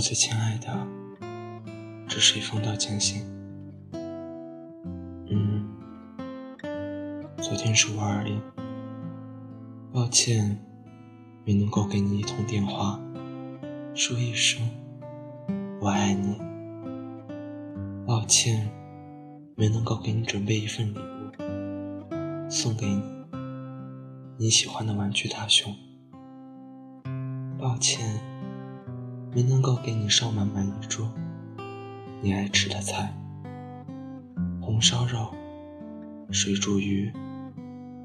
我最亲爱的，这是一封道歉信。嗯，昨天是五二零，抱歉没能够给你一通电话，说一声我爱你。抱歉没能够给你准备一份礼物，送给你你喜欢的玩具大熊。抱歉。没能够给你烧满满一桌你爱吃的菜，红烧肉、水煮鱼、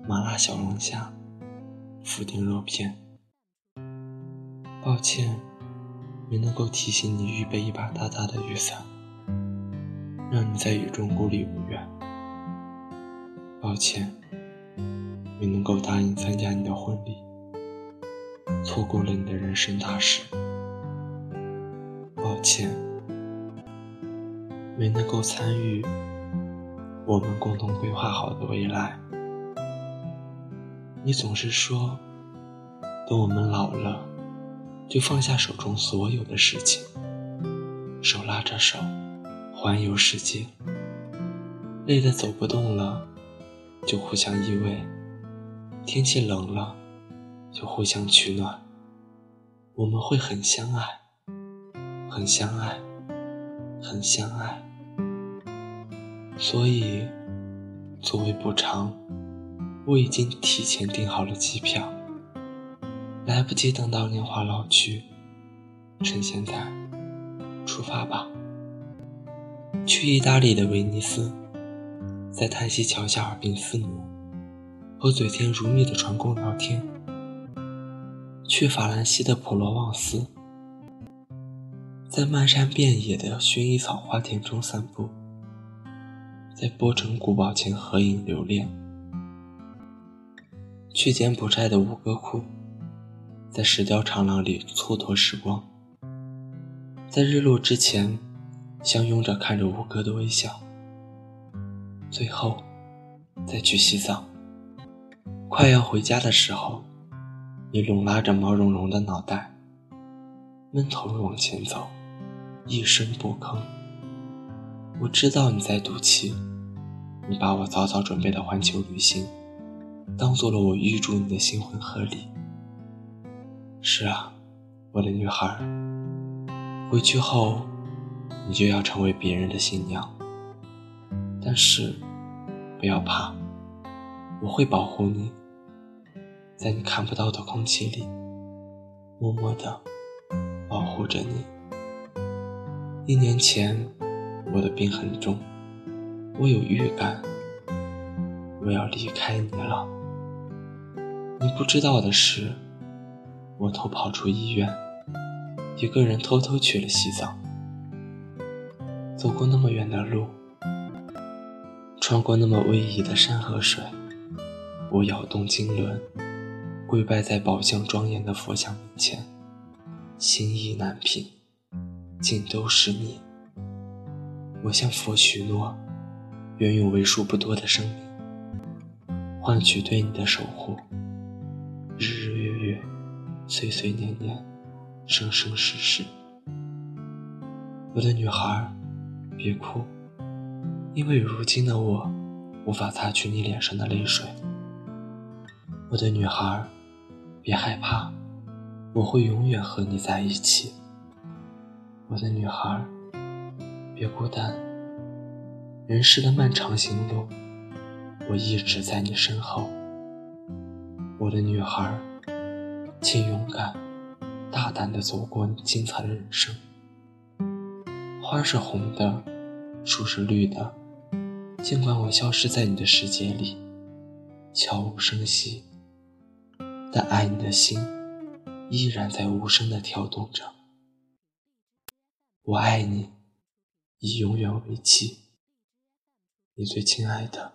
麻辣小龙虾、福鼎肉片。抱歉，没能够提醒你预备一把大大的雨伞，让你在雨中孤立无援。抱歉，没能够答应参加你的婚礼，错过了你的人生大事。歉，没能够参与我们共同规划好的未来。你总是说，等我们老了，就放下手中所有的事情，手拉着手环游世界。累得走不动了，就互相依偎；天气冷了，就互相取暖。我们会很相爱。很相爱，很相爱，所以作为补偿，我已经提前订好了机票。来不及等到年华老去，趁现在出发吧，去意大利的威尼斯，在泰西桥下耳鬓厮磨，和嘴甜如蜜的船工聊天；去法兰西的普罗旺斯。在漫山遍野的薰衣草花田中散步，在波城古堡前合影留念；去柬埔寨的吴哥窟，在石雕长廊里蹉跎时光，在日落之前相拥着看着吴哥的微笑，最后再去西藏。快要回家的时候，你拢拉着毛茸茸的脑袋，闷头往前走。一声不吭。我知道你在赌气，你把我早早准备的环球旅行，当做了我预祝你的新婚贺礼。是啊，我的女孩，回去后，你就要成为别人的新娘。但是，不要怕，我会保护你，在你看不到的空气里，默默的保护着你。一年前，我的病很重，我有预感，我要离开你了。你不知道的是，我偷跑出医院，一个人偷偷去了西藏，走过那么远的路，穿过那么逶迤的山和水，我摇动经轮，跪拜在宝相庄严的佛像面前，心意难平。尽都是你。我向佛许诺，愿用为数不多的生命，换取对你的守护，日日月月，岁岁年年，生生世世。我的女孩，别哭，因为如今的我，无法擦去你脸上的泪水。我的女孩，别害怕，我会永远和你在一起。我的女孩，别孤单。人世的漫长行路，我一直在你身后。我的女孩，请勇敢、大胆地走过你精彩的人生。花是红的，树是绿的，尽管我消失在你的世界里，悄无声息，但爱你的心依然在无声地跳动着。我爱你，以永远为期。你最亲爱的。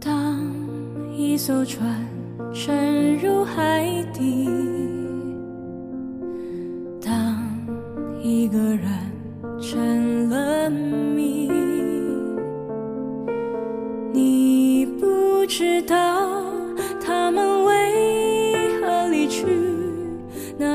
当一艘船沉入海底，当一个人成了谜，你不知道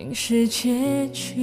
竟是结局